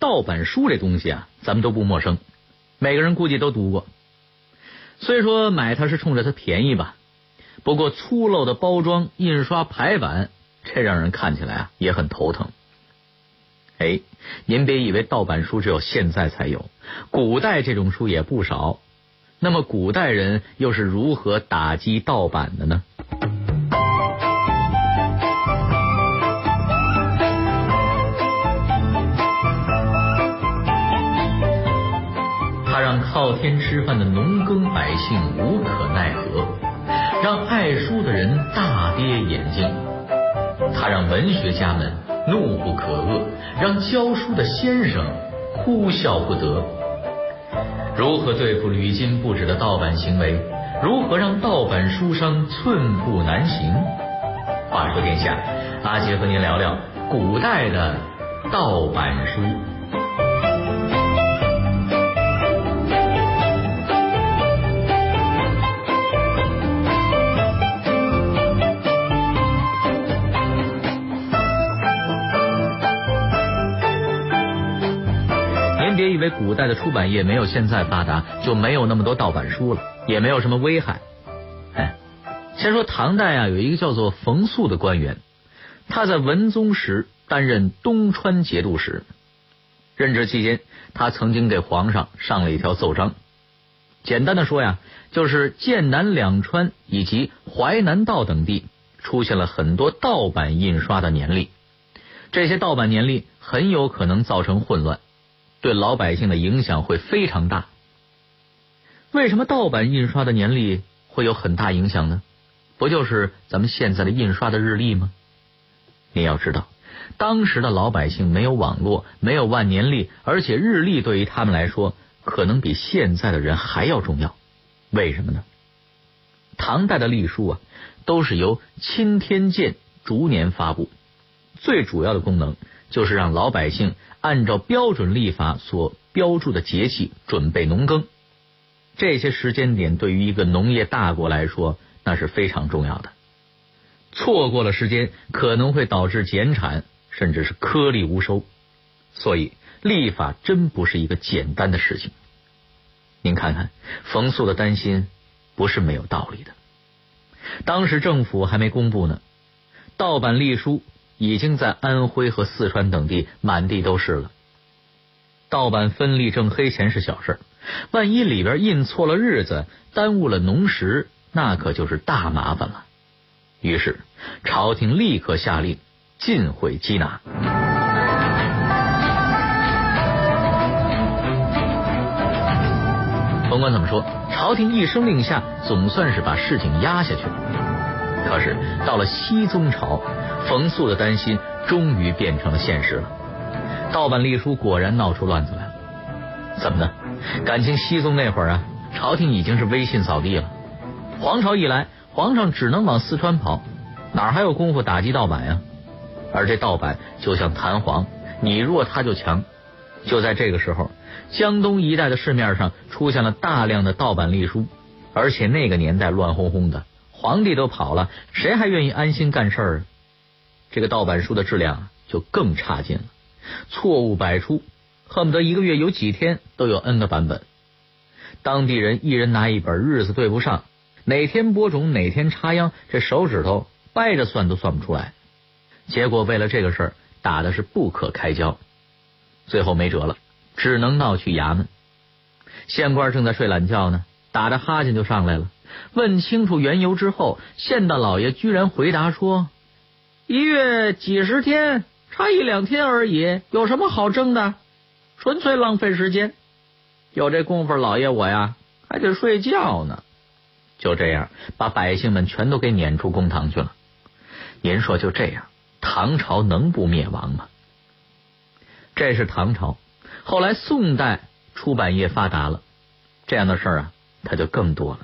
盗版书这东西啊，咱们都不陌生，每个人估计都读过。虽说买它是冲着它便宜吧，不过粗陋的包装、印刷排版，这让人看起来啊也很头疼。哎，您别以为盗版书只有现在才有，古代这种书也不少。那么古代人又是如何打击盗版的呢？天吃饭的农耕百姓无可奈何，让爱书的人大跌眼镜。他让文学家们怒不可遏，让教书的先生哭笑不得。如何对付屡禁不止的盗版行为？如何让盗版书商寸步难行？话说殿下，阿杰和您聊聊古代的盗版书。代的出版业没有现在发达，就没有那么多盗版书了，也没有什么危害。哎，先说唐代啊，有一个叫做冯素的官员，他在文宗时担任东川节度使，任职期间，他曾经给皇上上了一条奏章。简单的说呀，就是剑南两川以及淮南道等地出现了很多盗版印刷的年历，这些盗版年历很有可能造成混乱。对老百姓的影响会非常大。为什么盗版印刷的年历会有很大影响呢？不就是咱们现在的印刷的日历吗？你要知道，当时的老百姓没有网络，没有万年历，而且日历对于他们来说，可能比现在的人还要重要。为什么呢？唐代的历书啊，都是由钦天监逐年发布，最主要的功能就是让老百姓。按照标准历法所标注的节气准备农耕，这些时间点对于一个农业大国来说那是非常重要的。错过了时间，可能会导致减产，甚至是颗粒无收。所以立法真不是一个简单的事情。您看看冯素的担心不是没有道理的。当时政府还没公布呢，盗版隶书。已经在安徽和四川等地满地都是了。盗版分立挣黑钱是小事，万一里边印错了日子，耽误了农时，那可就是大麻烦了。于是朝廷立刻下令禁毁缉拿。甭管怎么说，朝廷一声令下，总算是把事情压下去了。可是到了熙宗朝。冯素的担心终于变成了现实了，盗版隶书果然闹出乱子来了。怎么的？感情熹宗那会儿啊，朝廷已经是威信扫地了。皇朝一来，皇上只能往四川跑，哪还有功夫打击盗版呀？而这盗版就像弹簧，你弱他就强。就在这个时候，江东一带的市面上出现了大量的盗版隶书，而且那个年代乱哄哄的，皇帝都跑了，谁还愿意安心干事儿？这个盗版书的质量就更差劲了，错误百出，恨不得一个月有几天都有 N 个版本。当地人一人拿一本，日子对不上，哪天播种哪天插秧，这手指头掰着算都算不出来。结果为了这个事儿打的是不可开交，最后没辙了，只能闹去衙门。县官正在睡懒觉呢，打着哈欠就上来了。问清楚缘由之后，县大老爷居然回答说。一月几十天，差一两天而已，有什么好争的？纯粹浪费时间。有这功夫，老爷我呀还得睡觉呢。就这样，把百姓们全都给撵出公堂去了。您说就这样，唐朝能不灭亡吗？这是唐朝。后来宋代出版业发达了，这样的事儿啊，它就更多了。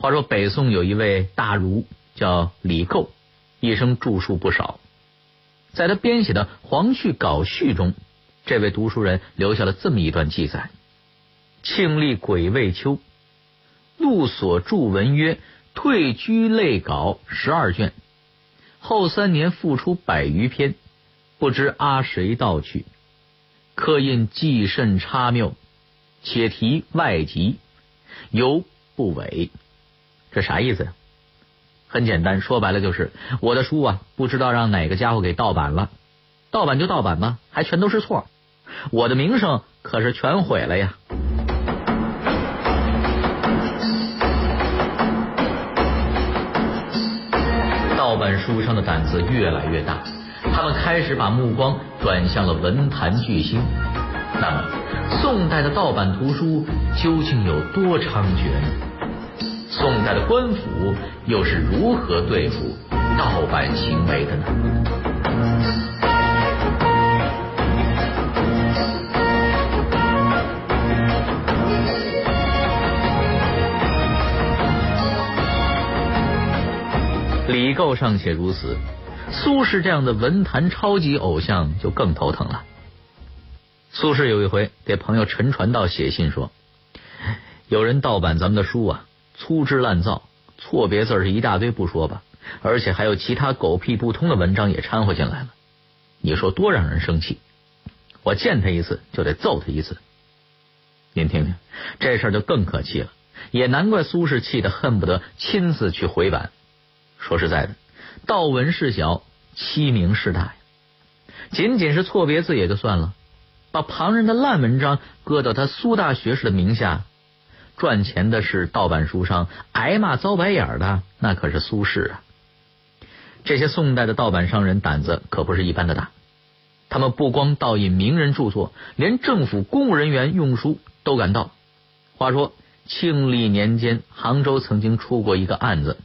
话说北宋有一位大儒叫李构。一生著述不少，在他编写的《黄绪稿序》中，这位读书人留下了这么一段记载：庆历癸未秋，陆所著文曰《退居类稿》十二卷，后三年复出百余篇，不知阿谁盗去。刻印既甚差谬，且题外籍，犹不伪。这啥意思呀？很简单，说白了就是我的书啊，不知道让哪个家伙给盗版了，盗版就盗版吧，还全都是错，我的名声可是全毁了呀。盗版书商的胆子越来越大，他们开始把目光转向了文坛巨星。那么，宋代的盗版图书究竟有多猖獗呢？宋代的官府又是如何对付盗版行为的呢？李构尚且如此，苏轼这样的文坛超级偶像就更头疼了。苏轼有一回给朋友陈传道写信说，有人盗版咱们的书啊。粗制滥造，错别字是一大堆不说吧，而且还有其他狗屁不通的文章也掺和进来了。你说多让人生气！我见他一次就得揍他一次。您听听，这事儿就更可气了。也难怪苏轼气得恨不得亲自去回版。说实在的，道文事小，欺名事大呀。仅仅是错别字也就算了，把旁人的烂文章搁到他苏大学士的名下。赚钱的是盗版书商，挨骂遭白眼的那可是苏轼啊！这些宋代的盗版商人胆子可不是一般的大，他们不光盗印名人著作，连政府公务人员用书都敢盗。话说庆历年间，杭州曾经出过一个案子，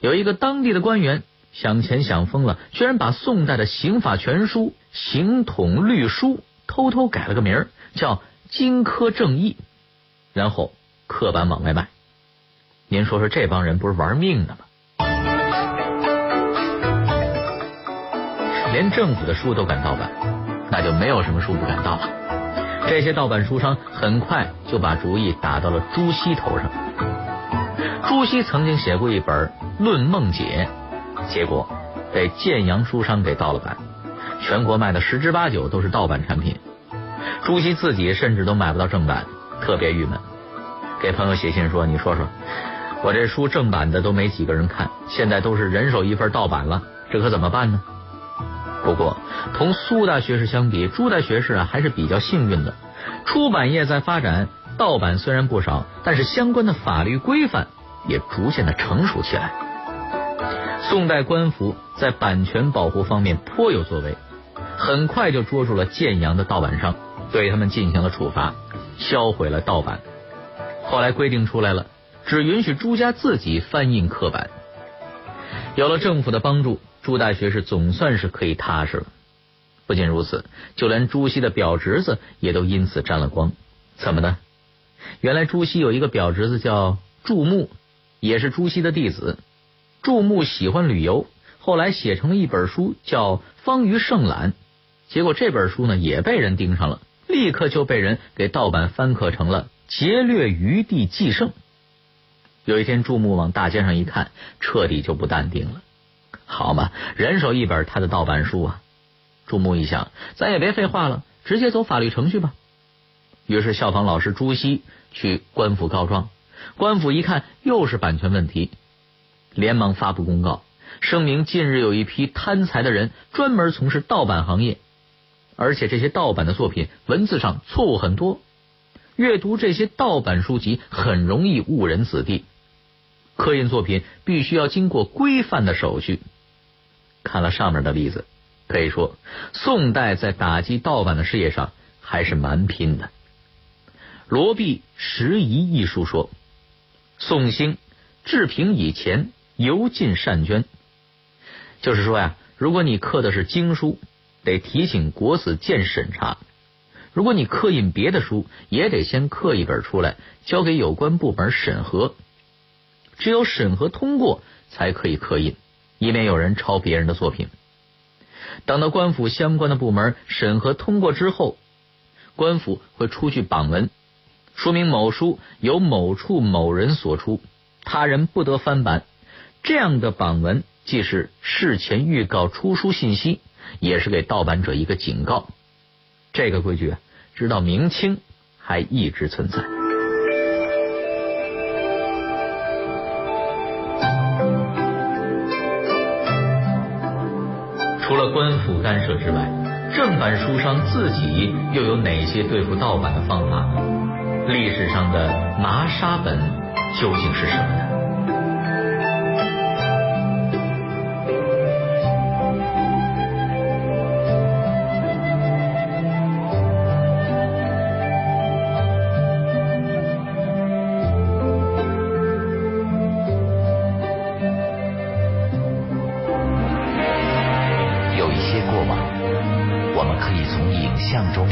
有一个当地的官员想钱想疯了，居然把宋代的刑法全书《刑统律书》偷偷改了个名儿，叫《金科正义》，然后。刻板往外卖，您说说这帮人不是玩命的吗？连政府的书都敢盗版，那就没有什么书不敢盗了。这些盗版书商很快就把主意打到了朱熹头上。朱熹曾经写过一本《论梦解》，结果被建阳书商给盗了版，全国卖的十之八九都是盗版产品。朱熹自己甚至都买不到正版，特别郁闷。给朋友写信说：“你说说，我这书正版的都没几个人看，现在都是人手一份盗版了，这可怎么办呢？”不过，同苏大学士相比，朱大学士啊还是比较幸运的。出版业在发展，盗版虽然不少，但是相关的法律规范也逐渐的成熟起来。宋代官府在版权保护方面颇有作为，很快就捉住了建阳的盗版商，对他们进行了处罚，销毁了盗版。后来规定出来了，只允许朱家自己翻印刻版。有了政府的帮助，朱大学士总算是可以踏实了。不仅如此，就连朱熹的表侄子也都因此沾了光。怎么的？原来朱熹有一个表侄子叫祝穆，也是朱熹的弟子。祝穆喜欢旅游，后来写成了一本书叫《方舆胜览》，结果这本书呢也被人盯上了，立刻就被人给盗版翻刻成了。劫掠余地继胜。有一天，朱穆往大街上一看，彻底就不淡定了。好嘛，人手一本他的盗版书啊！朱穆一想，咱也别废话了，直接走法律程序吧。于是效仿老师朱熹去官府告状。官府一看又是版权问题，连忙发布公告，声明近日有一批贪财的人专门从事盗版行业，而且这些盗版的作品文字上错误很多。阅读这些盗版书籍很容易误人子弟，刻印作品必须要经过规范的手续。看了上面的例子，可以说宋代在打击盗版的事业上还是蛮拼的。罗弼拾遗一书说，宋兴治平以前尤尽善捐，就是说呀，如果你刻的是经书，得提醒国子监审查。如果你刻印别的书，也得先刻一本出来，交给有关部门审核。只有审核通过，才可以刻印，以免有人抄别人的作品。等到官府相关的部门审核通过之后，官府会出具榜文，说明某书由某处某人所出，他人不得翻版。这样的榜文既是事前预告出书信息，也是给盗版者一个警告。这个规矩，直到明清还一直存在。除了官府干涉之外，正版书商自己又有哪些对付盗版的方法？历史上的麻沙本究竟是什么呢？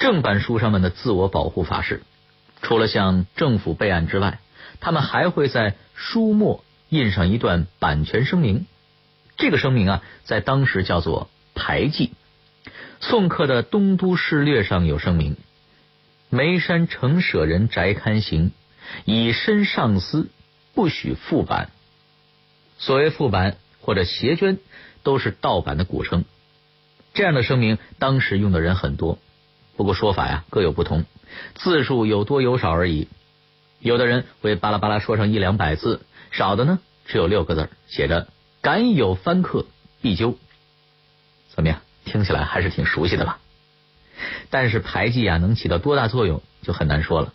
正版书商们的自我保护法式。除了向政府备案之外，他们还会在书末印上一段版权声明。这个声明啊，在当时叫做牌记。宋刻的《东都事略》上有声明：眉山城舍人翟刊行以身上司，不许复版。所谓复版或者邪捐，都是盗版的古称。这样的声明，当时用的人很多。不过说法呀各有不同，字数有多有少而已。有的人会巴拉巴拉说上一两百字，少的呢只有六个字，写着“敢有翻刻，必究”。怎么样？听起来还是挺熟悉的吧？但是牌记啊能起到多大作用就很难说了，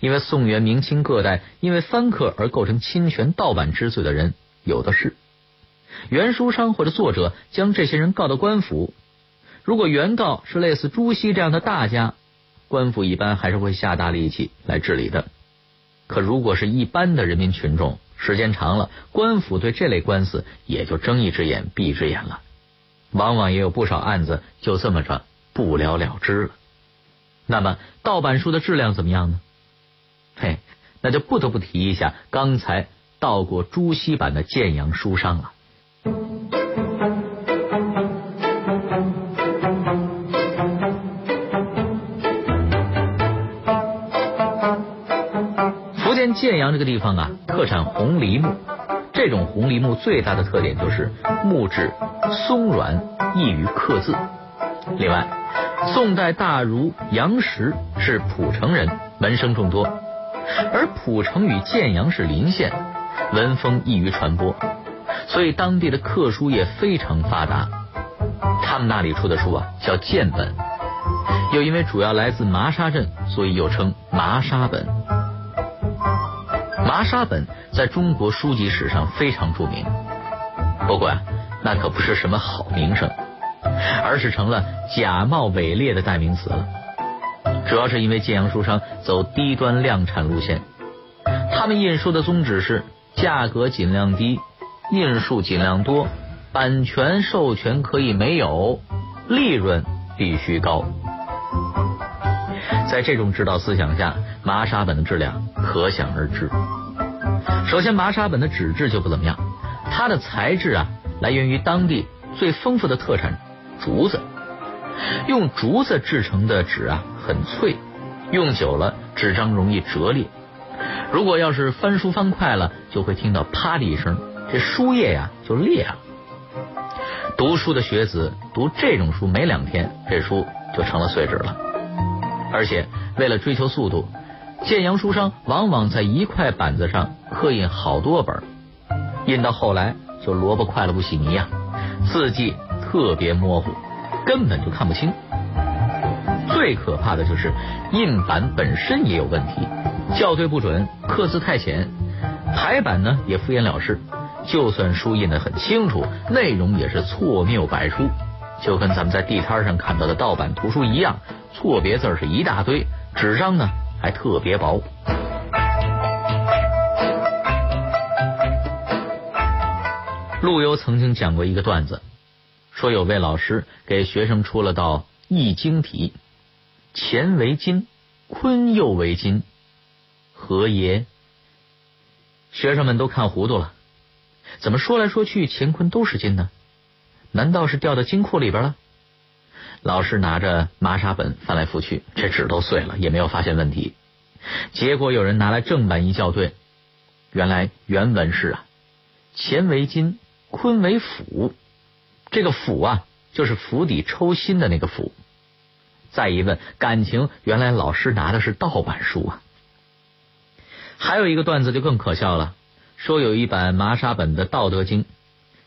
因为宋元明清各代因为翻刻而构成侵权盗版之罪的人有的是，原书商或者作者将这些人告到官府。如果原告是类似朱熹这样的大家，官府一般还是会下大力气来治理的。可如果是一般的人民群众，时间长了，官府对这类官司也就睁一只眼闭一只眼了，往往也有不少案子就这么着不了了之了。那么盗版书的质量怎么样呢？嘿，那就不得不提一下刚才盗过朱熹版的建阳书商了。建阳这个地方啊，特产红梨木。这种红梨木最大的特点就是木质松软，易于刻字。另外，宋代大儒杨时是蒲城人，门生众多。而蒲城与建阳是邻县，文风易于传播，所以当地的刻书业非常发达。他们那里出的书啊，叫建本。又因为主要来自麻沙镇，所以又称麻沙本。麻沙本在中国书籍史上非常著名，不过啊，那可不是什么好名声，而是成了假冒伪劣的代名词了。主要是因为建阳书商走低端量产路线，他们印书的宗旨是价格尽量低，印数尽量多，版权授权可以没有，利润必须高。在这种指导思想下，麻沙本的质量可想而知。首先，麻沙本的纸质就不怎么样，它的材质啊，来源于当地最丰富的特产竹子。用竹子制成的纸啊，很脆，用久了纸张容易折裂。如果要是翻书翻快了，就会听到啪的一声，这书页呀就裂了。读书的学子读这种书没两天，这书就成了碎纸了。而且为了追求速度。建阳书商往往在一块板子上刻印好多本，印到后来就萝卜快了不洗泥呀，字迹特别模糊，根本就看不清。最可怕的就是印版本身也有问题，校对不准，刻字太浅，排版呢也敷衍了事。就算书印的很清楚，内容也是错谬百出，就跟咱们在地摊上看到的盗版图书一样，错别字是一大堆，纸张呢。还特别薄。陆游曾经讲过一个段子，说有位老师给学生出了道易经题，乾为金，坤又为金，何也？学生们都看糊涂了，怎么说来说去乾坤都是金呢？难道是掉到金库里边了？老师拿着麻纱本翻来覆去，这纸都碎了，也没有发现问题。结果有人拿来正版一校对，原来原文是啊，乾为金，坤为府。这个府啊，就是釜底抽薪的那个府。再一问，感情原来老师拿的是盗版书啊。还有一个段子就更可笑了，说有一版麻沙本的《道德经》，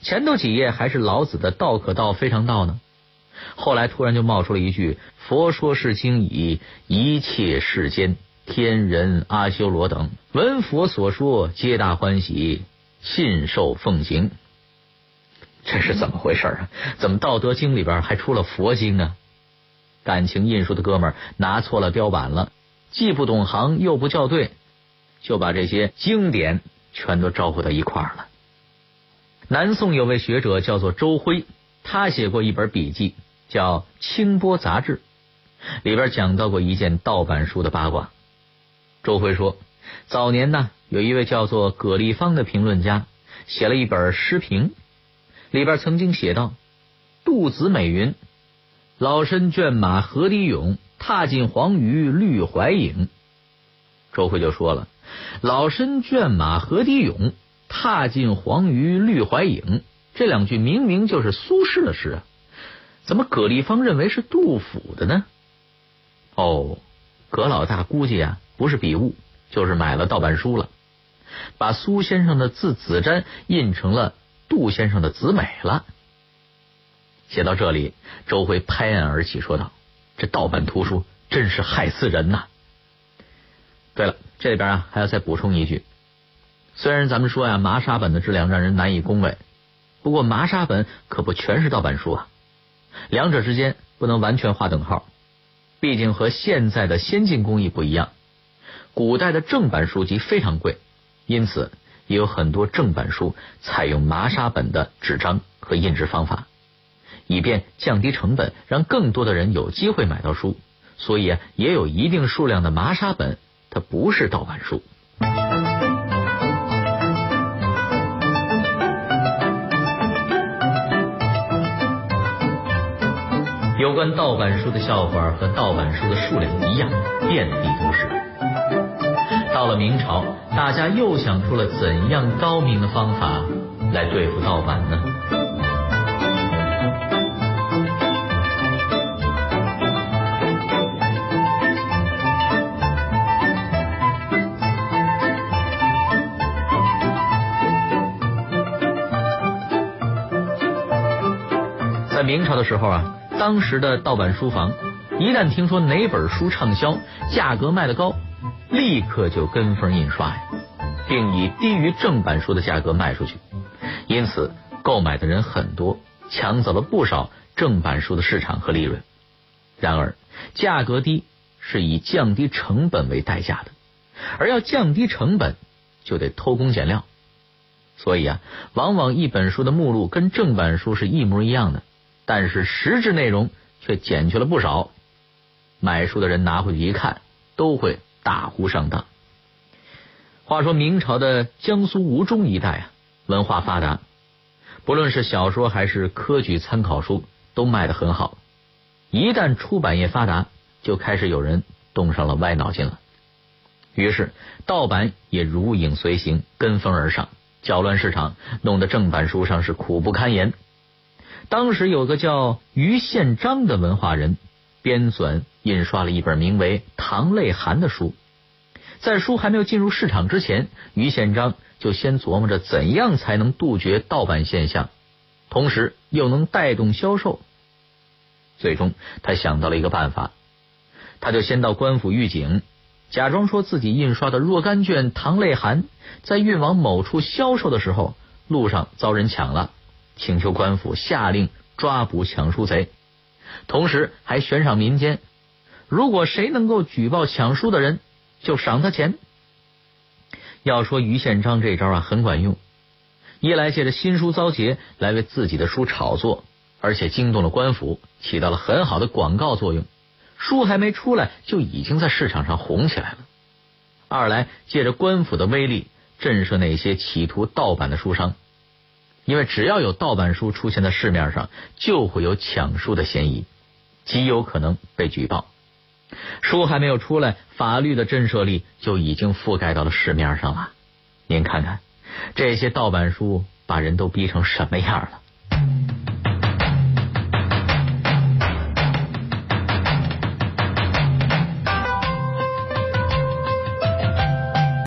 前头几页还是老子的“道可道，非常道”呢。后来突然就冒出了一句：“佛说是经已，一切世间天人阿修罗等闻佛所说，皆大欢喜，信受奉行。”这是怎么回事啊？怎么《道德经》里边还出了佛经啊？感情印书的哥们儿拿错了雕版了，既不懂行又不校对，就把这些经典全都招呼到一块儿了。南宋有位学者叫做周辉，他写过一本笔记。叫《清波杂志》，里边讲到过一件盗版书的八卦。周辉说，早年呢，有一位叫做葛立方的评论家写了一本诗评，里边曾经写道：“杜子美云，老身倦马何敌勇，踏进黄鱼绿怀影。”周辉就说了：“老身倦马何敌勇，踏进黄鱼绿怀影。”这两句明明就是苏轼的诗啊。怎么葛立方认为是杜甫的呢？哦，葛老大估计啊不是笔误，就是买了盗版书了，把苏先生的字子瞻印成了杜先生的子美了。写到这里，周辉拍案而起，说道：“这盗版图书真是害死人呐！”对了，这里边啊还要再补充一句，虽然咱们说呀麻沙本的质量让人难以恭维，不过麻沙本可不全是盗版书啊。两者之间不能完全划等号，毕竟和现在的先进工艺不一样。古代的正版书籍非常贵，因此也有很多正版书采用麻沙本的纸张和印制方法，以便降低成本，让更多的人有机会买到书。所以啊，也有一定数量的麻沙本，它不是盗版书。有关盗版书的笑话和盗版书的数量一样，遍地都是。到了明朝，大家又想出了怎样高明的方法来对付盗版呢？在明朝的时候啊。当时的盗版书房，一旦听说哪本书畅销，价格卖得高，立刻就跟风印刷呀，并以低于正版书的价格卖出去。因此，购买的人很多，抢走了不少正版书的市场和利润。然而，价格低是以降低成本为代价的，而要降低成本，就得偷工减料。所以啊，往往一本书的目录跟正版书是一模一样的。但是实质内容却减去了不少，买书的人拿回去一看，都会大呼上当。话说明朝的江苏吴中一带啊，文化发达，不论是小说还是科举参考书都卖得很好。一旦出版业发达，就开始有人动上了歪脑筋了。于是盗版也如影随形，跟风而上，搅乱市场，弄得正版书上是苦不堪言。当时有个叫于宪章的文化人，编纂印刷了一本名为《唐类函》的书。在书还没有进入市场之前，于宪章就先琢磨着怎样才能杜绝盗版现象，同时又能带动销售。最终，他想到了一个办法，他就先到官府预警，假装说自己印刷的若干卷《唐类函》在运往某处销售的时候，路上遭人抢了。请求官府下令抓捕抢书贼，同时还悬赏民间，如果谁能够举报抢书的人，就赏他钱。要说于宪章这招啊，很管用。一来借着新书遭劫来为自己的书炒作，而且惊动了官府，起到了很好的广告作用。书还没出来，就已经在市场上红起来了。二来，借着官府的威力，震慑那些企图盗版的书商，因为只要有盗版书出现在市面上，就会有抢书的嫌疑，极有可能被举报。书还没有出来，法律的震慑力就已经覆盖到了市面上了。您看看，这些盗版书把人都逼成什么样了？